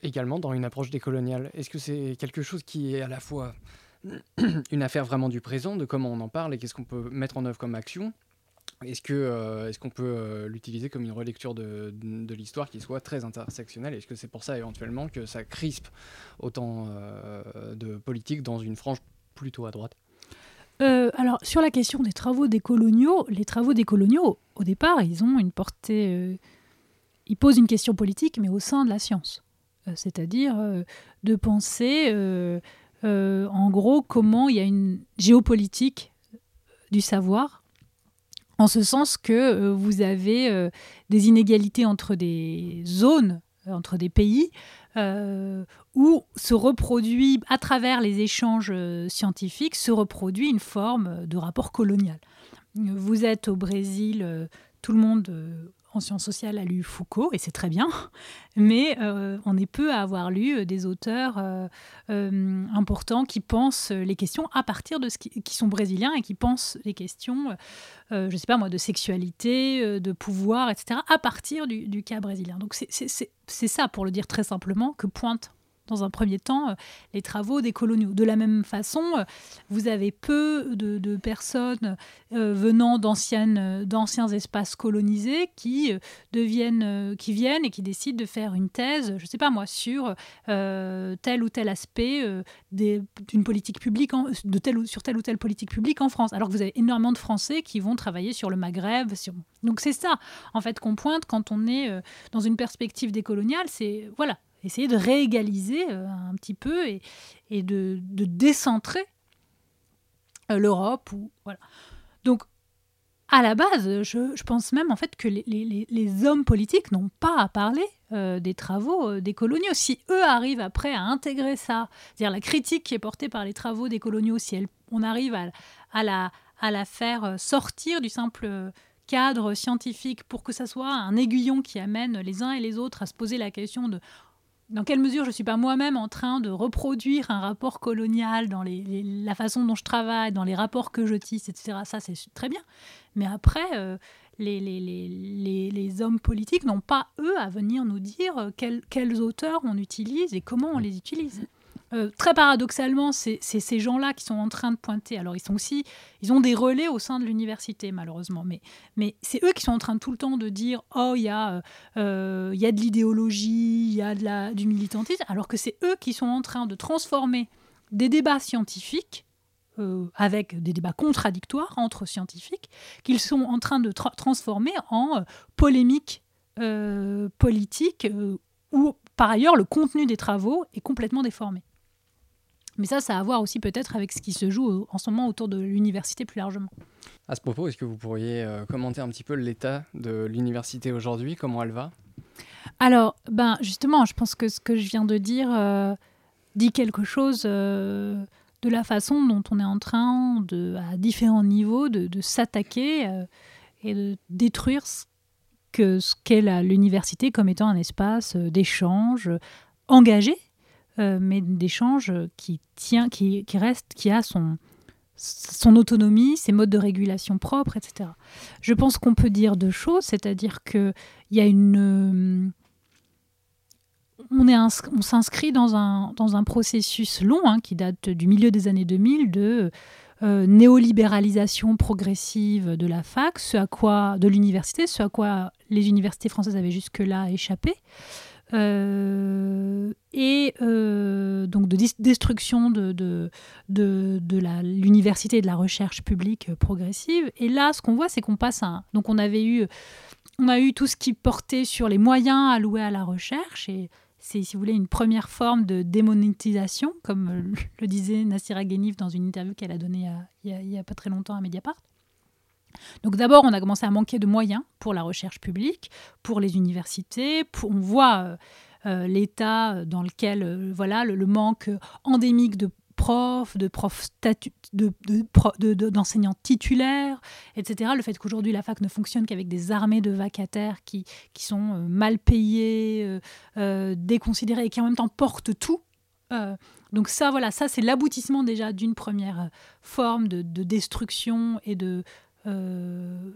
également dans une approche décoloniale. Est-ce que c'est quelque chose qui est à la fois [CLEARS THROAT] une affaire vraiment du présent, de comment on en parle et qu'est-ce qu'on peut mettre en œuvre comme action? Euh, est-ce qu'on peut l'utiliser comme une relecture de, l'histoire qui soit très intersectionnelle? Est-ce que c'est pour ça éventuellement que ça crispe autant de politique dans une frange plutôt à droite? Euh, alors, sur la question des travaux des coloniaux, les travaux des coloniaux, au départ, ils ont une portée. Euh, ils posent une question politique, mais au sein de la science. Euh, c'est-à-dire de penser, en gros, comment il y a une géopolitique du savoir, en ce sens que vous avez des inégalités entre des zones, entre des pays, euh, où se reproduit, à travers les échanges euh, scientifiques, se reproduit une forme de rapport colonial. Vous êtes au Brésil, euh, tout le monde en sciences sociales a lu Foucault, et c'est très bien, mais euh, on est peu à avoir lu euh, des auteurs euh, importants qui pensent les questions à partir de ce qui, sont brésiliens et qui pensent les questions, je sais pas moi, de sexualité, de pouvoir, etc., à partir du, du cas brésilien. Donc c'est ça, pour le dire très simplement, que pointe dans un premier temps, euh, les travaux des coloniaux. De la même façon, euh, vous avez peu de, personnes euh, venant d'anciens espaces colonisés qui, deviennent, qui viennent et qui décident de faire une thèse, je ne sais pas moi, sur tel ou tel aspect d'une politique publique, de telle ou, sur telle ou telle politique publique en France. Alors que vous avez énormément de Français qui vont travailler sur le Maghreb. Donc c'est ça, en fait, qu'on pointe quand on est dans une perspective décoloniale. C'est, voilà, essayer de réégaliser euh, un petit peu et, et de, de, décentrer euh, l'Europe. Ou, voilà. Donc, à la base, je, je, pense même en fait que les, les, les hommes politiques n'ont pas à parler euh, des travaux des coloniaux. Si eux arrivent après à intégrer ça, c'est-à-dire la critique qui est portée par les travaux des coloniaux, si on arrive à, à, la, à la faire sortir du simple cadre scientifique pour que ça soit un aiguillon qui amène les uns et les autres à se poser la question de dans quelle mesure je ne suis pas moi-même en train de reproduire un rapport colonial dans la façon dont je travaille, dans les rapports que je tisse, etc. Ça, c'est très bien. Mais après, euh, les, les, hommes politiques n'ont pas, eux, à venir nous dire euh, quels auteurs on utilise et comment on les utilise. Euh, très paradoxalement, c'est ces gens-là qui sont en train de pointer. Alors, ils sont aussi, ils ont des relais au sein de l'université, malheureusement, mais, c'est eux qui sont en train tout le temps de dire Oh, il y, a, euh, a de l'idéologie, il y a du militantisme, alors que c'est eux qui sont en train de transformer des débats scientifiques euh, avec des débats contradictoires entre scientifiques, qu'ils sont en train de transformer en polémiques politiques où, par ailleurs, le contenu des travaux est complètement déformé. Mais ça, ça a à voir aussi peut-être avec ce qui se joue en ce moment autour de l'université plus largement. À ce propos, est-ce que vous pourriez euh, commenter un petit peu l'état de l'université aujourd'hui, comment elle va? Alors, ben justement, je pense que ce que je viens de dire euh, dit quelque chose euh, de la façon dont on est en train, de, à différents niveaux, de, de s'attaquer et de détruire ce que ce qu'est l'université comme étant un espace d'échange engagé mais d'échange qui tient, qui, reste, qui a son, autonomie, ses modes de régulation propres, etc. Je pense qu'on peut dire deux choses, c'est-à-dire qu'il y a une... On, est on s'inscrit dans un, dans un processus long hein, qui date du milieu des années 2000 de euh, néolibéralisation progressive de la fac, ce à quoi, de l'université, ce à quoi les universités françaises avaient jusque-là échappé. Euh, et euh, donc de destruction de, de, de, de l'université et de la recherche publique progressive. Et là, ce qu'on voit, c'est qu'on passe à... Donc on avait eu, on a eu tout ce qui portait sur les moyens alloués à la recherche, et c'est, si vous voulez, une première forme de démonétisation, comme le disait Nassira Ghenif dans une interview qu'elle a donnée il n'y a, a, pas très longtemps à Mediapart. Donc d'abord, on a commencé à manquer de moyens pour la recherche publique, pour les universités. on voit euh, euh, l'état dans lequel, euh, voilà, le, manque endémique de profs, de profs d'enseignants titulaires, etc. Le fait qu'aujourd'hui la fac ne fonctionne qu'avec des armées de vacataires qui, qui sont mal payés, déconsidérés et qui en même temps portent tout. donc ça, voilà, ça c'est l'aboutissement déjà d'une première forme de, de, destruction et de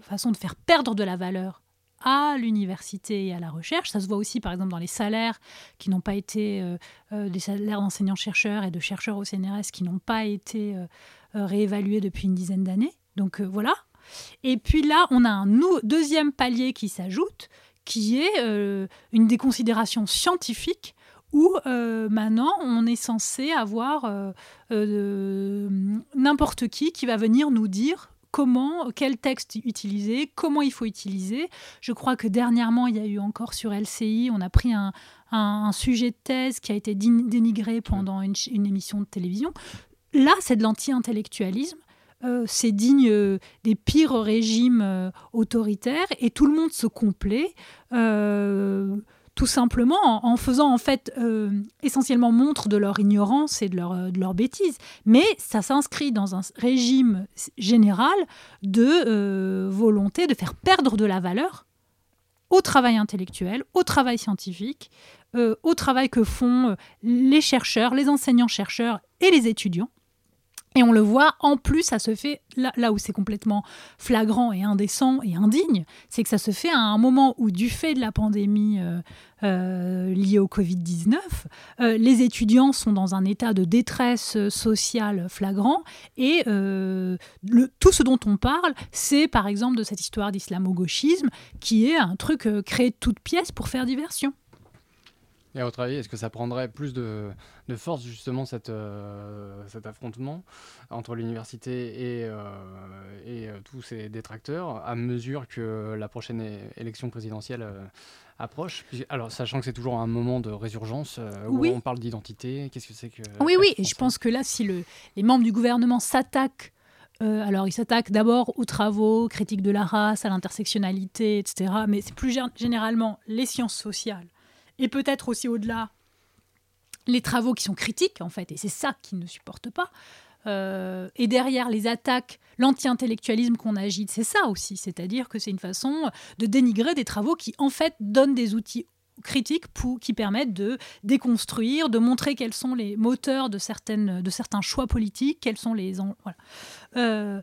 façon de faire perdre de la valeur à l'université et à la recherche. Ça se voit aussi, par exemple, dans les salaires qui n'ont pas été, euh, euh, des salaires d'enseignants-chercheurs et de chercheurs au CNRS qui n'ont pas été euh, réévalués depuis une dizaine d'années. Donc voilà. Et puis là, on a un deuxième palier qui s'ajoute, qui est une déconsidération scientifique où maintenant on est censé avoir n'importe qui qui va venir nous dire comment, quel texte utiliser, comment il faut utiliser. Je crois que dernièrement, il y a eu encore sur LCI, on a pris un, sujet de thèse qui a été dénigré pendant une, émission de télévision. Là, c'est de l'anti-intellectualisme. Euh, c'est digne euh, des pires régimes euh, autoritaires et tout le monde se complaît tout simplement en, faisant en fait euh, essentiellement montre de leur ignorance et de leur, euh, de leur bêtise. Mais ça s'inscrit dans un régime général de euh, volonté de faire perdre de la valeur au travail intellectuel, au travail scientifique, au travail que font les chercheurs, les enseignants-chercheurs et les étudiants. Et on le voit, en plus, ça se fait là, où c'est complètement flagrant et indécent et indigne, c'est que ça se fait à un moment où, du fait de la pandémie euh, euh, liée au Covid-19, euh, les étudiants sont dans un état de détresse sociale flagrant et tout ce dont on parle, c'est par exemple de cette histoire d'islamo-gauchisme qui est un truc créé de toutes pièces pour faire diversion. Et à votre avis, est-ce que ça prendrait plus de, force justement cette, euh, cet affrontement entre l'université et, euh, et euh, tous ces détracteurs à mesure que la prochaine élection présidentielle approche? Alors, sachant que c'est toujours un moment de résurgence où on parle d'identité, qu'est-ce que c'est que... Oui, oui, je pense que là, si le, les membres du gouvernement s'attaquent alors, ils s'attaquent d'abord aux travaux, critiques de la race, à l'intersectionnalité, etc. Mais c'est plus généralement les sciences sociales et peut-être aussi au-delà les travaux qui sont critiques en fait, et c'est ça qu'ils ne supportent pas. Euh, et derrière les attaques, l'anti-intellectualisme qu'on agite, c'est ça aussi, c'est-à-dire que c'est une façon de dénigrer des travaux qui en fait donnent des outils critiques qui permettent de déconstruire, de montrer quels sont les moteurs de, certaines, de certains choix politiques, quels sont les... Voilà. Euh,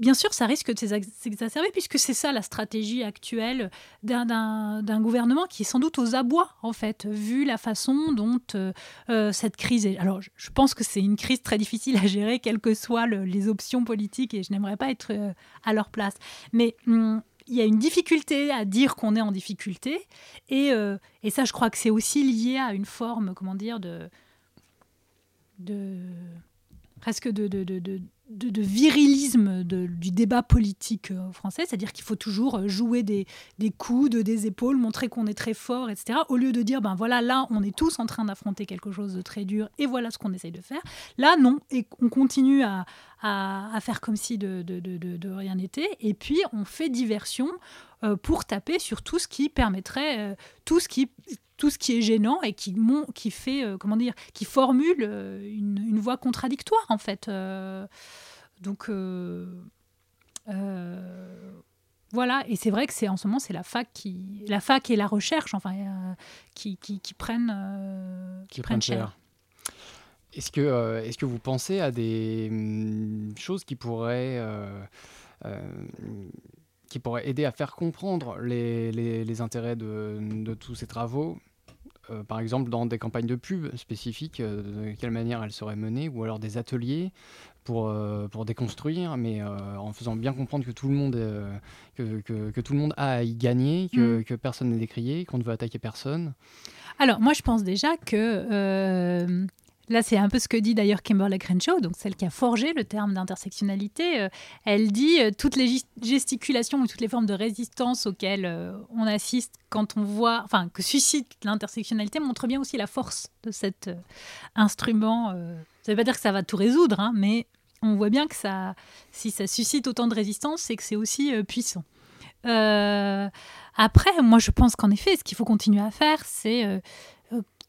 bien sûr, ça risque de s'exacerber, puisque c'est ça la stratégie actuelle d'un gouvernement qui est sans doute aux abois, en fait, vu la façon dont euh, euh, cette crise est. Alors, je pense que c'est une crise très difficile à gérer, quelles que soient les options politiques, et je n'aimerais pas être euh, à leur place. Mais. Hum, il y a une difficulté à dire qu'on est en difficulté. Et, ça, je crois que c'est aussi lié à une forme, comment dire, de. de presque de, virilisme du débat politique euh, français, c'est-à-dire qu'il faut toujours euh, jouer des, des coudes, des épaules, montrer qu'on est très fort, etc. Au lieu de dire, ben voilà, là, on est tous en train d'affronter quelque chose de très dur et voilà ce qu'on essaye de faire. Là, non, et on continue à, à, faire comme si de, de, de rien n'était, et puis on fait diversion euh, pour taper sur tout ce qui permettrait, tout ce qui tout ce qui est gênant et qui, qui fait, euh, comment dire, qui formule euh, une, voix contradictoire en fait. Euh, donc voilà, et c'est vrai que c'est en ce moment c'est la fac qui, la fac et la recherche, enfin, qui, qui, prennent, qui, prennent cher. Est-ce que, est-ce que vous pensez à des hum, choses qui pourraient qui pourraient aider à faire comprendre les, les, intérêts de, de, tous ces travaux euh, par exemple dans des campagnes de pub spécifiques, euh, de quelle manière elles seraient menées, ou alors des ateliers pour, euh, pour déconstruire, mais en faisant bien comprendre que tout le monde, que, que, tout le monde a à y gagner, que, mm. que personne n'est décrié, qu'on ne veut attaquer personne. Alors moi je pense déjà que Là, c'est un peu ce que dit d'ailleurs Kimberly Crenshaw, donc celle qui a forgé le terme d'intersectionnalité. Euh, elle dit euh, toutes les gesticulations ou toutes les formes de résistance auxquelles euh, on assiste quand on voit, enfin, que suscite l'intersectionnalité montrent bien aussi la force de cet instrument. ça ne veut pas dire que ça va tout résoudre, hein, mais on voit bien que ça, si ça suscite autant de résistance, c'est que c'est aussi puissant. après, moi, je pense qu'en effet, ce qu'il faut continuer à faire, c'est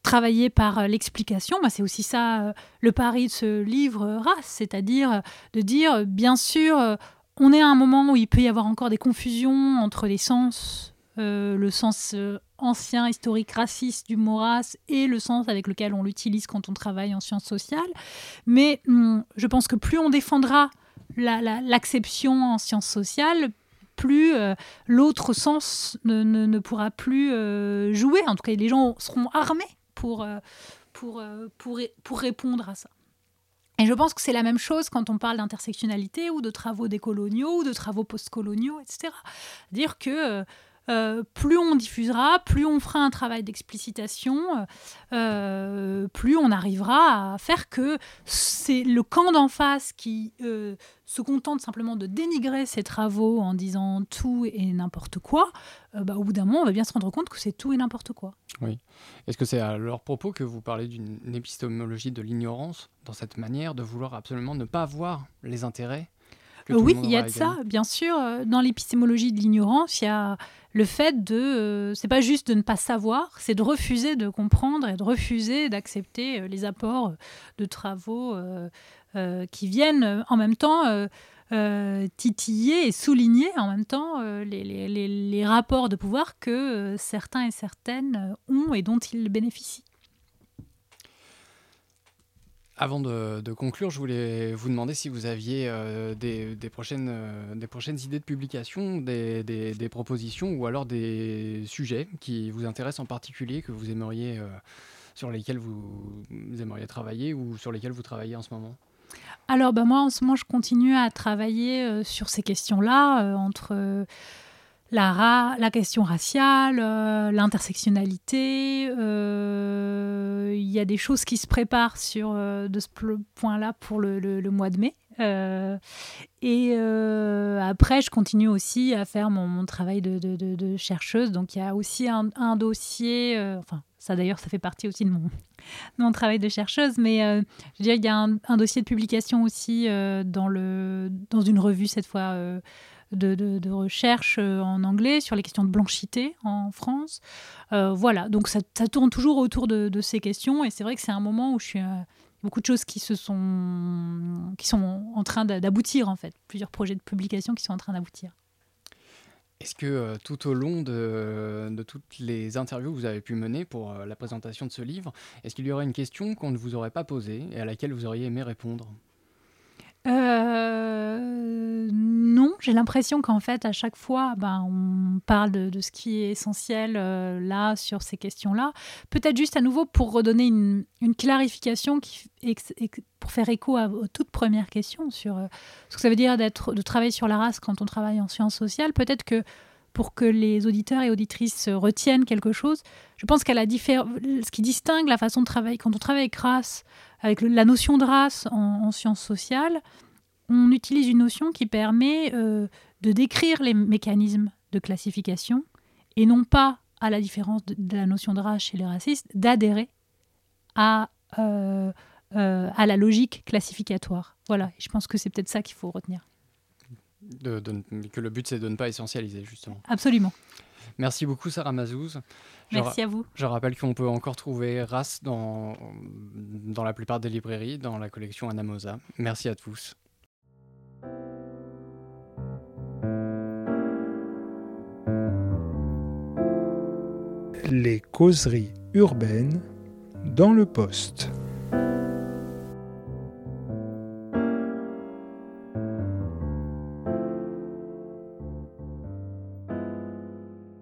travailler par l'explication. Bah, c'est aussi ça le pari de ce livre Race, c'est-à-dire de dire, bien sûr, on est à un moment où il peut y avoir encore des confusions entre les sens, le sens ancien, historique, raciste du mot race et le sens avec lequel on l'utilise quand on travaille en sciences sociales. Mais hum, je pense que plus on défendra l'acception en sciences sociales, plus euh, l'autre sens ne, pourra plus euh, jouer. En tout cas, les gens seront armés pour, euh, pour, pour, pour répondre à ça. Et je pense que c'est la même chose quand on parle d'intersectionnalité ou de travaux décoloniaux ou de travaux postcoloniaux, etc. Dire que euh, plus on diffusera, plus on fera un travail d'explicitation, euh, plus on arrivera à faire que c'est le camp d'en face qui euh, se contente simplement de dénigrer ses travaux en disant tout et n'importe quoi, bah, au bout d'un moment, on va bien se rendre compte que c'est tout et n'importe quoi. Oui. Est-ce que c'est à leur propos que vous parlez d'une épistémologie de l'ignorance, dans cette manière de vouloir absolument ne pas voir les intérêts oui, il y a de ça, bien sûr. Dans l'épistémologie de l'ignorance, il y a le fait de. Euh, c'est pas juste de ne pas savoir, c'est de refuser de comprendre et de refuser d'accepter euh, les apports de travaux euh, qui viennent en même temps. titiller et souligner en même temps les, les, rapports de pouvoir que certains et certaines ont et dont ils bénéficient. Avant de, conclure, je voulais vous demander si vous aviez euh, des, prochaines, euh, des prochaines idées de publication, des, propositions ou alors des sujets qui vous intéressent en particulier, que vous aimeriez, euh, sur lesquels vous, aimeriez travailler ou sur lesquels vous travaillez en ce moment? Alors, ben moi, en ce moment, je continue à travailler sur ces questions-là, entre la, la question raciale, euh, l'intersectionnalité. Euh, il y a des choses qui se préparent sur euh, de ce point-là pour le, le, mois de mai. et après, je continue aussi à faire mon, travail de, de, de, chercheuse. Donc, il y a aussi un, dossier, enfin, ça d'ailleurs, ça fait partie aussi de mon, [LAUGHS] mon travail de chercheuse, mais je dirais qu'il y a un, un, dossier de publication aussi dans, le, dans une revue, cette fois de, recherche euh, en anglais sur les questions de blanchité en France. Euh, voilà, donc ça, tourne toujours autour de, ces questions et c'est vrai que c'est un moment où je suis euh, beaucoup de choses qui se sont qui sont en train d'aboutir en fait, plusieurs projets de publication qui sont en train d'aboutir. Est-ce que tout au long de, toutes les interviews que vous avez pu mener pour la présentation de ce livre, est-ce qu'il y aurait une question qu'on ne vous aurait pas posée et à laquelle vous auriez aimé répondre? Euh, non, j'ai l'impression qu'en fait, à chaque fois, ben, on parle de, ce qui est essentiel euh, là, sur ces questions-là. Peut-être juste à nouveau pour redonner une, clarification qui, pour faire écho à, aux toutes premières questions sur euh, ce que ça veut dire de travailler sur la race quand on travaille en sciences sociales. Peut-être que pour que les auditeurs et auditrices retiennent quelque chose. Je pense qu'à la ce qui distingue la façon de travailler, quand on travaille avec race, avec la notion de race en, sciences sociales, on utilise une notion qui permet euh, de décrire les mécanismes de classification et non pas, à la différence de, la notion de race chez les racistes, d'adhérer à, euh, euh, à la logique classificatoire. Voilà, je pense que c'est peut-être ça qu'il faut retenir que le but c'est de ne pas essentialiser justement. Absolument. Merci beaucoup Sarah Mazouz. Merci à vous. Je rappelle qu'on peut encore trouver Race dans, dans la plupart des librairies, dans la collection Anamosa. Merci à tous. Les causeries urbaines dans le poste.